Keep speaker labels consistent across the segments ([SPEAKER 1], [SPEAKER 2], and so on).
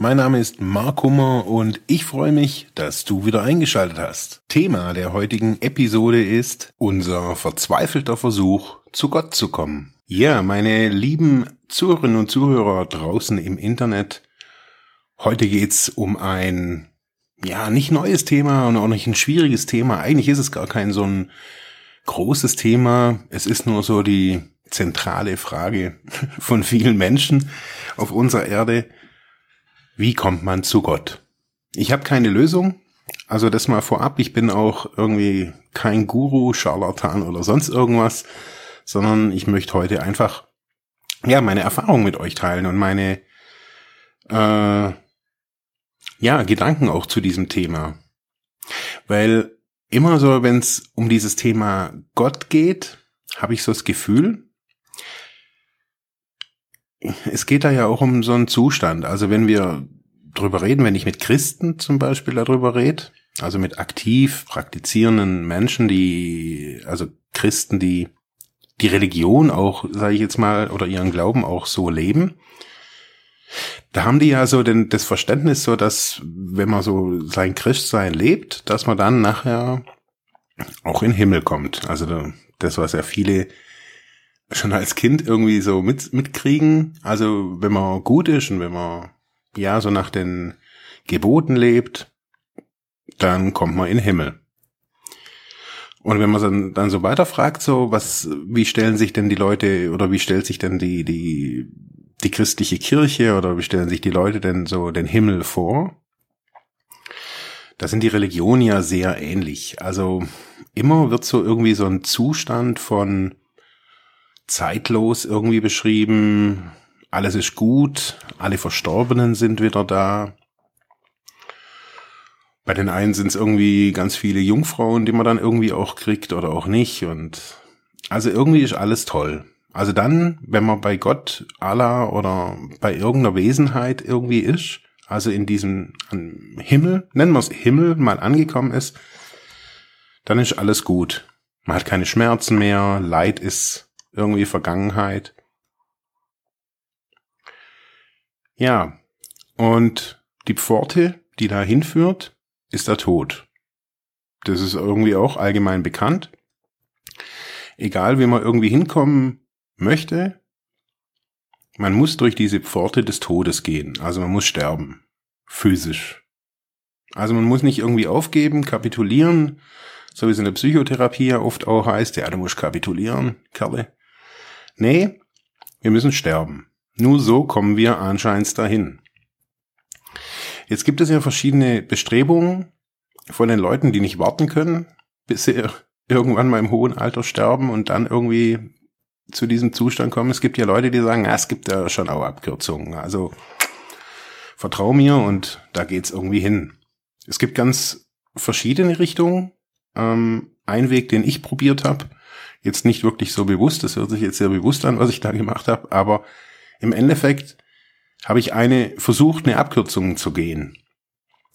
[SPEAKER 1] Mein Name ist Mark Hummer und ich freue mich, dass du wieder eingeschaltet hast. Thema der heutigen Episode ist unser verzweifelter Versuch, zu Gott zu kommen. Ja, meine lieben Zuhörerinnen und Zuhörer draußen im Internet, heute geht's um ein, ja, nicht neues Thema und auch nicht ein schwieriges Thema. Eigentlich ist es gar kein so ein großes Thema. Es ist nur so die zentrale Frage von vielen Menschen auf unserer Erde. Wie kommt man zu Gott? Ich habe keine Lösung. Also das mal vorab. Ich bin auch irgendwie kein Guru, Charlatan oder sonst irgendwas sondern ich möchte heute einfach ja meine Erfahrung mit euch teilen und meine äh, ja Gedanken auch zu diesem Thema, weil immer so, wenn es um dieses Thema Gott geht, habe ich so das Gefühl, es geht da ja auch um so einen Zustand. Also wenn wir drüber reden, wenn ich mit Christen zum Beispiel darüber rede, also mit aktiv praktizierenden Menschen, die, also Christen, die die Religion auch, sage ich jetzt mal, oder ihren Glauben auch so leben. Da haben die ja so den, das Verständnis so, dass wenn man so sein Christsein lebt, dass man dann nachher auch in den Himmel kommt. Also das, was ja viele schon als Kind irgendwie so mit, mitkriegen. Also wenn man gut ist und wenn man ja so nach den Geboten lebt, dann kommt man in den Himmel. Und wenn man dann, dann so weiterfragt, so, was, wie stellen sich denn die Leute oder wie stellt sich denn die, die, die christliche Kirche oder wie stellen sich die Leute denn so den Himmel vor? Da sind die Religionen ja sehr ähnlich. Also immer wird so irgendwie so ein Zustand von zeitlos irgendwie beschrieben. Alles ist gut, alle Verstorbenen sind wieder da. Bei den einen sind es irgendwie ganz viele Jungfrauen, die man dann irgendwie auch kriegt oder auch nicht. Und also irgendwie ist alles toll. Also dann, wenn man bei Gott, Allah oder bei irgendeiner Wesenheit irgendwie ist, also in diesem Himmel, nennen wir es Himmel, mal angekommen ist, dann ist alles gut. Man hat keine Schmerzen mehr, Leid ist irgendwie Vergangenheit. Ja, und die Pforte, die da hinführt, ist der Tod. Das ist irgendwie auch allgemein bekannt. Egal, wie man irgendwie hinkommen möchte, man muss durch diese Pforte des Todes gehen. Also man muss sterben. Physisch. Also man muss nicht irgendwie aufgeben, kapitulieren, so wie es in der Psychotherapie ja oft auch heißt, ja, du musst kapitulieren, Kerle. Nee, wir müssen sterben. Nur so kommen wir anscheinend dahin. Jetzt gibt es ja verschiedene Bestrebungen von den Leuten, die nicht warten können, bis sie irgendwann mal im hohen Alter sterben und dann irgendwie zu diesem Zustand kommen. Es gibt ja Leute, die sagen, ja, es gibt ja schon auch Abkürzungen. Also vertrau mir und da geht's irgendwie hin. Es gibt ganz verschiedene Richtungen. Ähm, ein Weg, den ich probiert habe, jetzt nicht wirklich so bewusst, das hört sich jetzt sehr bewusst an, was ich da gemacht habe, aber im Endeffekt habe ich eine versucht, eine Abkürzung zu gehen.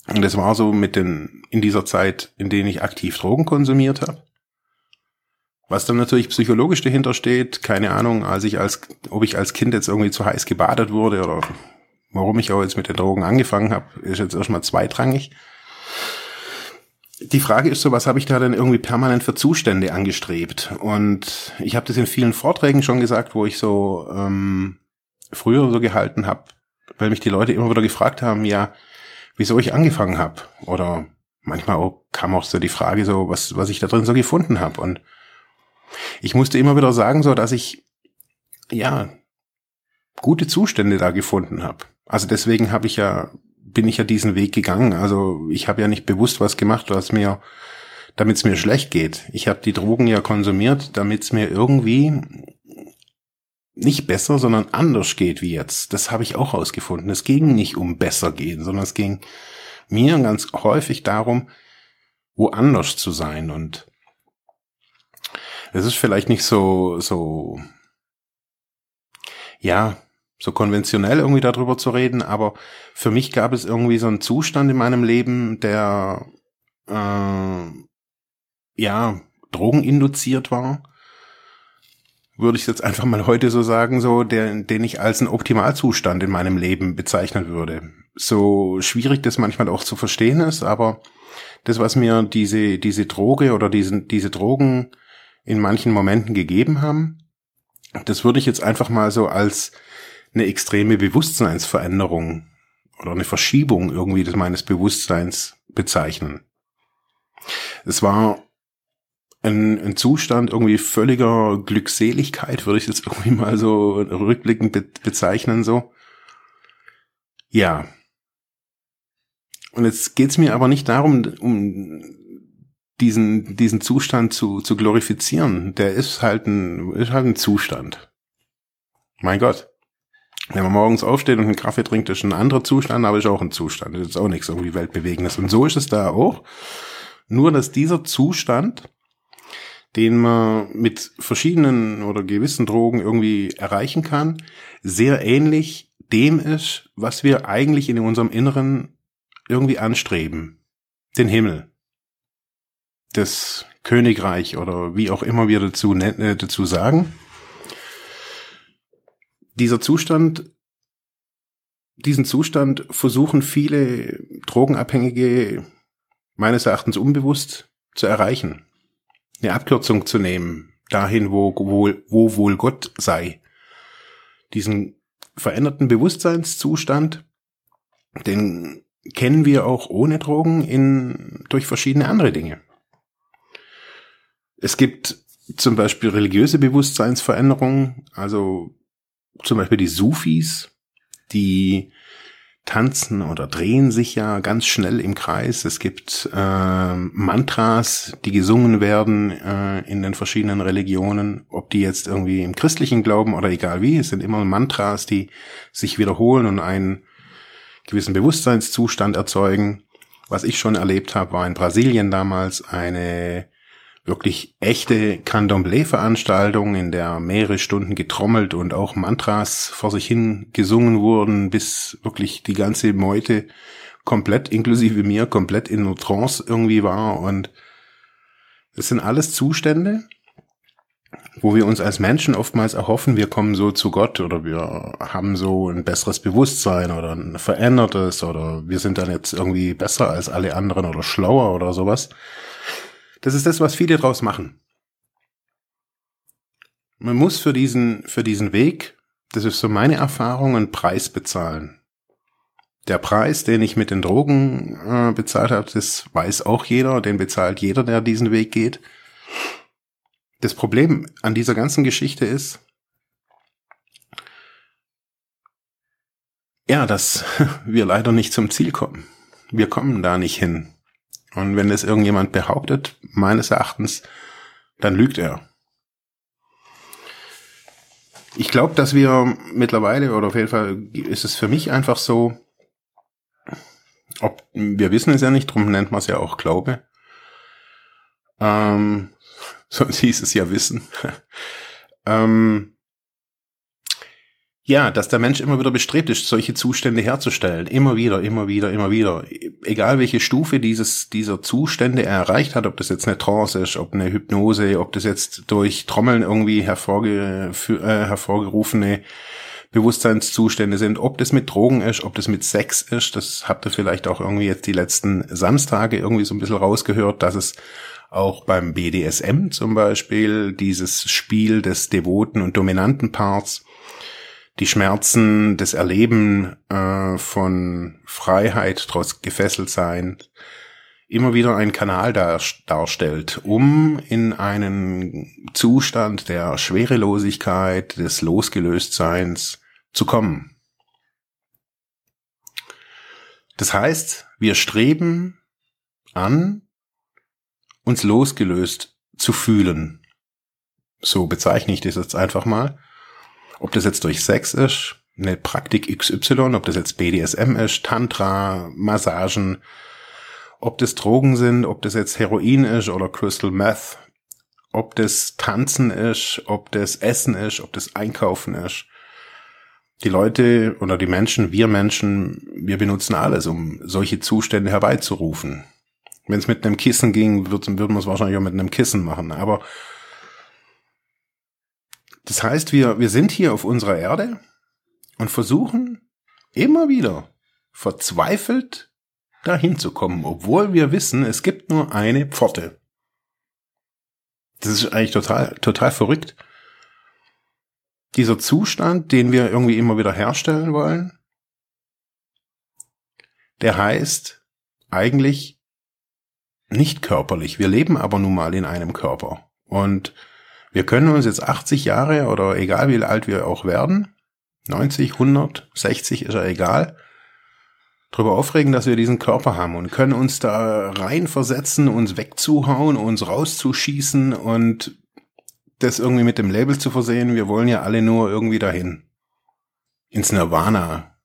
[SPEAKER 1] Und das war so mit den, in dieser Zeit, in denen ich aktiv Drogen konsumiert habe. Was dann natürlich psychologisch dahinter steht, keine Ahnung, als ich als, ob ich als Kind jetzt irgendwie zu heiß gebadet wurde oder warum ich auch jetzt mit den Drogen angefangen habe, ist jetzt erstmal zweitrangig. Die Frage ist so, was habe ich da denn irgendwie permanent für Zustände angestrebt? Und ich habe das in vielen Vorträgen schon gesagt, wo ich so ähm, früher so gehalten habe, weil mich die Leute immer wieder gefragt haben, ja, wieso ich angefangen habe. Oder manchmal auch, kam auch so die Frage so, was, was ich da drin so gefunden habe. Und ich musste immer wieder sagen, so, dass ich ja gute Zustände da gefunden habe. Also deswegen habe ich ja, bin ich ja diesen Weg gegangen. Also ich habe ja nicht bewusst was gemacht, was mir, damit es mir schlecht geht. Ich habe die Drogen ja konsumiert, damit es mir irgendwie nicht besser, sondern anders geht wie jetzt. Das habe ich auch herausgefunden. Es ging nicht um besser gehen, sondern es ging mir ganz häufig darum, woanders zu sein. Und es ist vielleicht nicht so, so, ja, so konventionell irgendwie darüber zu reden, aber für mich gab es irgendwie so einen Zustand in meinem Leben, der äh, ja drogeninduziert war, würde ich jetzt einfach mal heute so sagen, so der, den ich als einen Optimalzustand in meinem Leben bezeichnen würde. So schwierig das manchmal auch zu verstehen ist, aber das, was mir diese diese Droge oder diese diese Drogen in manchen Momenten gegeben haben, das würde ich jetzt einfach mal so als eine extreme Bewusstseinsveränderung oder eine Verschiebung irgendwie des meines Bewusstseins bezeichnen. Es war ein, ein Zustand irgendwie völliger Glückseligkeit, würde ich jetzt irgendwie mal so rückblickend be bezeichnen, so. Ja. Und jetzt geht's mir aber nicht darum, um diesen, diesen Zustand zu, zu glorifizieren. Der ist halt ein, ist halt ein Zustand. Mein Gott. Wenn man morgens aufsteht und einen Kaffee trinkt, ist ein anderer Zustand, aber ist auch ein Zustand. Das ist auch nichts irgendwie Weltbewegendes. Und so ist es da auch. Nur, dass dieser Zustand den man mit verschiedenen oder gewissen Drogen irgendwie erreichen kann, sehr ähnlich dem ist, was wir eigentlich in unserem Inneren irgendwie anstreben. Den Himmel. Das Königreich oder wie auch immer wir dazu, äh, dazu sagen. Dieser Zustand, diesen Zustand versuchen viele Drogenabhängige meines Erachtens unbewusst zu erreichen eine Abkürzung zu nehmen, dahin, wo, wo, wo wohl Gott sei. Diesen veränderten Bewusstseinszustand, den kennen wir auch ohne Drogen in, durch verschiedene andere Dinge. Es gibt zum Beispiel religiöse Bewusstseinsveränderungen, also zum Beispiel die Sufis, die tanzen oder drehen sich ja ganz schnell im Kreis. Es gibt äh, Mantras, die gesungen werden äh, in den verschiedenen Religionen, ob die jetzt irgendwie im christlichen glauben oder egal wie. Es sind immer Mantras, die sich wiederholen und einen gewissen Bewusstseinszustand erzeugen. Was ich schon erlebt habe, war in Brasilien damals eine wirklich echte Candomblé-Veranstaltung, in der mehrere Stunden getrommelt und auch Mantras vor sich hin gesungen wurden, bis wirklich die ganze Meute komplett, inklusive mir, komplett in Trance irgendwie war. Und es sind alles Zustände, wo wir uns als Menschen oftmals erhoffen, wir kommen so zu Gott oder wir haben so ein besseres Bewusstsein oder ein verändertes oder wir sind dann jetzt irgendwie besser als alle anderen oder schlauer oder sowas. Das ist das, was viele draus machen. Man muss für diesen, für diesen Weg, das ist so meine Erfahrung, einen Preis bezahlen. Der Preis, den ich mit den Drogen äh, bezahlt habe, das weiß auch jeder, den bezahlt jeder, der diesen Weg geht. Das Problem an dieser ganzen Geschichte ist, ja, dass wir leider nicht zum Ziel kommen. Wir kommen da nicht hin. Und wenn das irgendjemand behauptet, meines Erachtens, dann lügt er. Ich glaube, dass wir mittlerweile, oder auf jeden Fall ist es für mich einfach so, ob, wir wissen es ja nicht, drum nennt man es ja auch Glaube. Ähm, sonst hieß es ja Wissen. ähm, ja, dass der Mensch immer wieder bestrebt ist, solche Zustände herzustellen. Immer wieder, immer wieder, immer wieder. Egal welche Stufe dieses, dieser Zustände er erreicht hat, ob das jetzt eine Trance ist, ob eine Hypnose, ob das jetzt durch Trommeln irgendwie hervorge äh, hervorgerufene Bewusstseinszustände sind, ob das mit Drogen ist, ob das mit Sex ist, das habt ihr vielleicht auch irgendwie jetzt die letzten Samstage irgendwie so ein bisschen rausgehört, dass es auch beim BDSM zum Beispiel dieses Spiel des devoten und dominanten Parts die Schmerzen, das Erleben äh, von Freiheit trotz gefesselt sein immer wieder ein Kanal dar darstellt, um in einen Zustand der Schwerelosigkeit, des Losgelöstseins zu kommen. Das heißt, wir streben an, uns losgelöst zu fühlen. So bezeichne ich das jetzt einfach mal. Ob das jetzt durch Sex ist, eine Praktik XY, ob das jetzt BDSM ist, Tantra, Massagen, ob das Drogen sind, ob das jetzt Heroin ist oder Crystal Meth, ob das Tanzen ist, ob das Essen ist, ob das Einkaufen ist. Die Leute oder die Menschen, wir Menschen, wir benutzen alles, um solche Zustände herbeizurufen. Wenn es mit einem Kissen ging, würden wir es wahrscheinlich auch mit einem Kissen machen. Aber das heißt, wir, wir sind hier auf unserer Erde und versuchen immer wieder verzweifelt dahin zu kommen, obwohl wir wissen, es gibt nur eine Pforte. Das ist eigentlich total, total verrückt. Dieser Zustand, den wir irgendwie immer wieder herstellen wollen, der heißt eigentlich nicht körperlich. Wir leben aber nun mal in einem Körper. Und wir können uns jetzt 80 Jahre oder egal wie alt wir auch werden, 90, 100, 60 ist ja egal, darüber aufregen, dass wir diesen Körper haben und können uns da reinversetzen, uns wegzuhauen, uns rauszuschießen und das irgendwie mit dem Label zu versehen. Wir wollen ja alle nur irgendwie dahin. Ins Nirvana.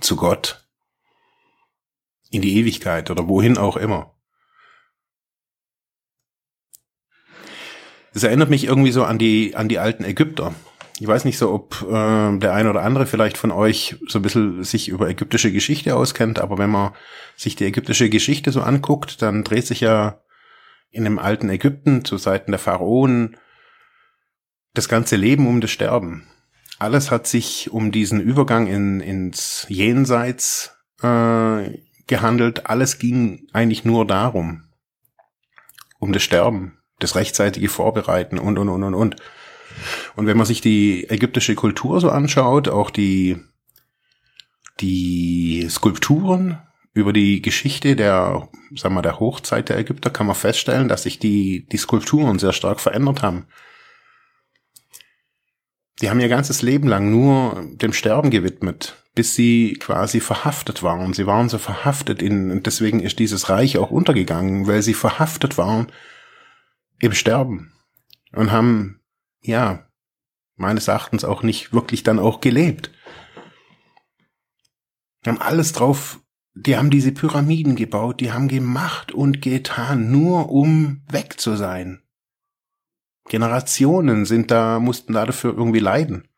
[SPEAKER 1] Zu Gott. In die Ewigkeit oder wohin auch immer. Das erinnert mich irgendwie so an die, an die alten Ägypter. Ich weiß nicht so, ob äh, der eine oder andere vielleicht von euch so ein bisschen sich über ägyptische Geschichte auskennt, aber wenn man sich die ägyptische Geschichte so anguckt, dann dreht sich ja in dem alten Ägypten zu Seiten der Pharaonen das ganze Leben um das Sterben. Alles hat sich um diesen Übergang in, ins Jenseits äh, gehandelt. Alles ging eigentlich nur darum, um das Sterben, das rechtzeitige Vorbereiten und, und, und, und, und. Und wenn man sich die ägyptische Kultur so anschaut, auch die, die Skulpturen über die Geschichte der, sagen wir, der Hochzeit der Ägypter, kann man feststellen, dass sich die, die Skulpturen sehr stark verändert haben. Die haben ihr ganzes Leben lang nur dem Sterben gewidmet, bis sie quasi verhaftet waren. Sie waren so verhaftet in, und deswegen ist dieses Reich auch untergegangen, weil sie verhaftet waren im Sterben und haben ja, meines Erachtens auch nicht wirklich dann auch gelebt. Die haben alles drauf, die haben diese Pyramiden gebaut, die haben gemacht und getan, nur um weg zu sein. Generationen sind da, mussten da dafür irgendwie leiden.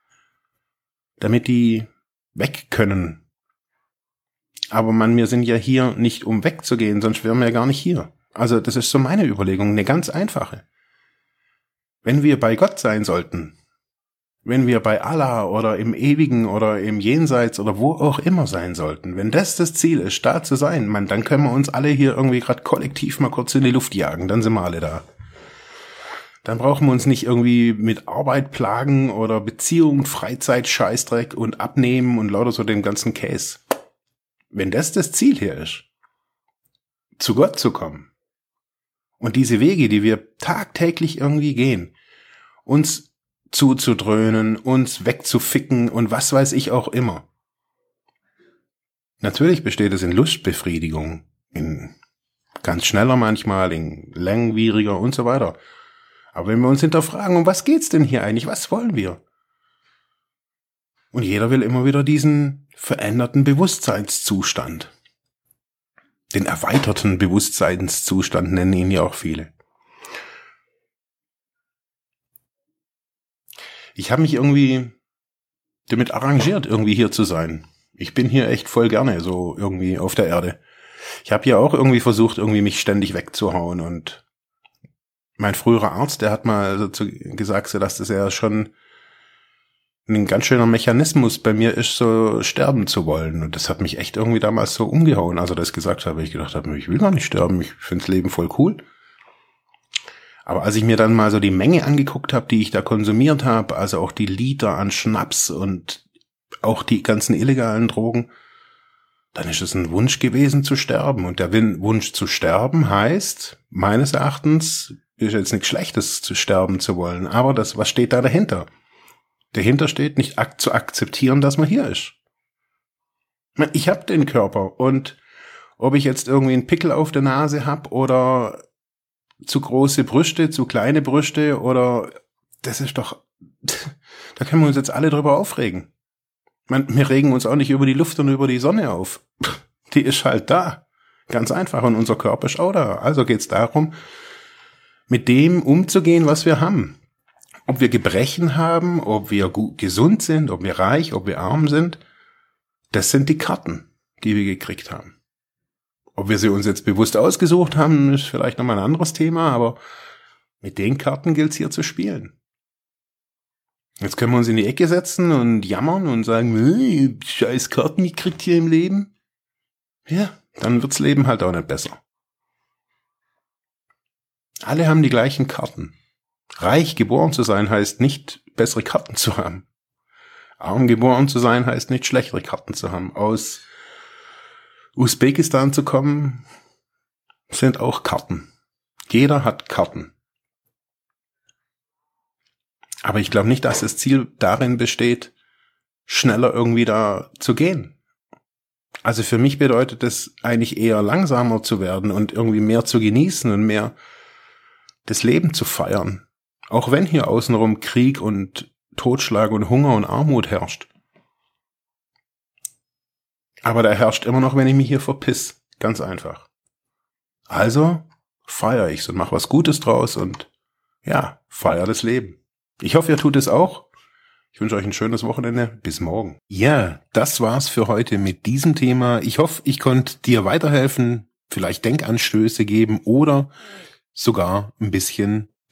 [SPEAKER 1] Damit die weg können. Aber man, wir sind ja hier nicht um wegzugehen, sonst wären wir ja gar nicht hier. Also das ist so meine Überlegung, eine ganz einfache. Wenn wir bei Gott sein sollten, wenn wir bei Allah oder im Ewigen oder im Jenseits oder wo auch immer sein sollten, wenn das das Ziel ist, da zu sein, man, dann können wir uns alle hier irgendwie gerade kollektiv mal kurz in die Luft jagen, dann sind wir alle da. Dann brauchen wir uns nicht irgendwie mit Arbeit plagen oder Beziehung, Freizeit, Scheißdreck und abnehmen und lauter so den ganzen Case. Wenn das das Ziel hier ist, zu Gott zu kommen, und diese Wege, die wir tagtäglich irgendwie gehen, uns zuzudröhnen, uns wegzuficken und was weiß ich auch immer. Natürlich besteht es in Lustbefriedigung, in ganz schneller manchmal, in langwieriger und so weiter. Aber wenn wir uns hinterfragen, um was geht's denn hier eigentlich? Was wollen wir? Und jeder will immer wieder diesen veränderten Bewusstseinszustand. Den erweiterten Bewusstseinszustand nennen ihn ja auch viele. Ich habe mich irgendwie damit arrangiert, irgendwie hier zu sein. Ich bin hier echt voll gerne so irgendwie auf der Erde. Ich habe ja auch irgendwie versucht, irgendwie mich ständig wegzuhauen und mein früherer Arzt, der hat mal so gesagt, so dass das ja schon ein ganz schöner Mechanismus bei mir ist, so sterben zu wollen. Und das hat mich echt irgendwie damals so umgehauen, als er das gesagt weil ich gedacht habe, ich will gar nicht sterben, ich finde das Leben voll cool. Aber als ich mir dann mal so die Menge angeguckt habe, die ich da konsumiert habe, also auch die Liter an Schnaps und auch die ganzen illegalen Drogen, dann ist es ein Wunsch gewesen zu sterben. Und der Wunsch zu sterben heißt, meines Erachtens, ist jetzt nichts Schlechtes zu sterben zu wollen. Aber das, was steht da dahinter? Dahinter steht, nicht ak zu akzeptieren, dass man hier ist. Ich habe den Körper und ob ich jetzt irgendwie einen Pickel auf der Nase hab oder zu große Brüste, zu kleine Brüste oder das ist doch, da können wir uns jetzt alle drüber aufregen. Wir regen uns auch nicht über die Luft und über die Sonne auf. Die ist halt da. Ganz einfach. Und unser Körper ist auch da. Also geht's darum, mit dem umzugehen, was wir haben. Ob wir Gebrechen haben, ob wir gesund sind, ob wir reich, ob wir arm sind, das sind die Karten, die wir gekriegt haben. Ob wir sie uns jetzt bewusst ausgesucht haben, ist vielleicht nochmal ein anderes Thema, aber mit den Karten gilt es hier zu spielen. Jetzt können wir uns in die Ecke setzen und jammern und sagen, scheiß Karten, die kriegt ihr im Leben. Ja, dann wirds Leben halt auch nicht besser. Alle haben die gleichen Karten. Reich geboren zu sein heißt nicht bessere Karten zu haben. Arm geboren zu sein heißt nicht schlechtere Karten zu haben. Aus Usbekistan zu kommen sind auch Karten. Jeder hat Karten. Aber ich glaube nicht, dass das Ziel darin besteht, schneller irgendwie da zu gehen. Also für mich bedeutet das eigentlich eher langsamer zu werden und irgendwie mehr zu genießen und mehr das Leben zu feiern. Auch wenn hier außenrum Krieg und Totschlag und Hunger und Armut herrscht. Aber der herrscht immer noch, wenn ich mich hier verpiss. Ganz einfach. Also feier ich's und mach was Gutes draus und ja, feier das Leben. Ich hoffe, ihr tut es auch. Ich wünsche euch ein schönes Wochenende. Bis morgen. Ja, das war's für heute mit diesem Thema. Ich hoffe, ich konnte dir weiterhelfen, vielleicht Denkanstöße geben oder sogar ein bisschen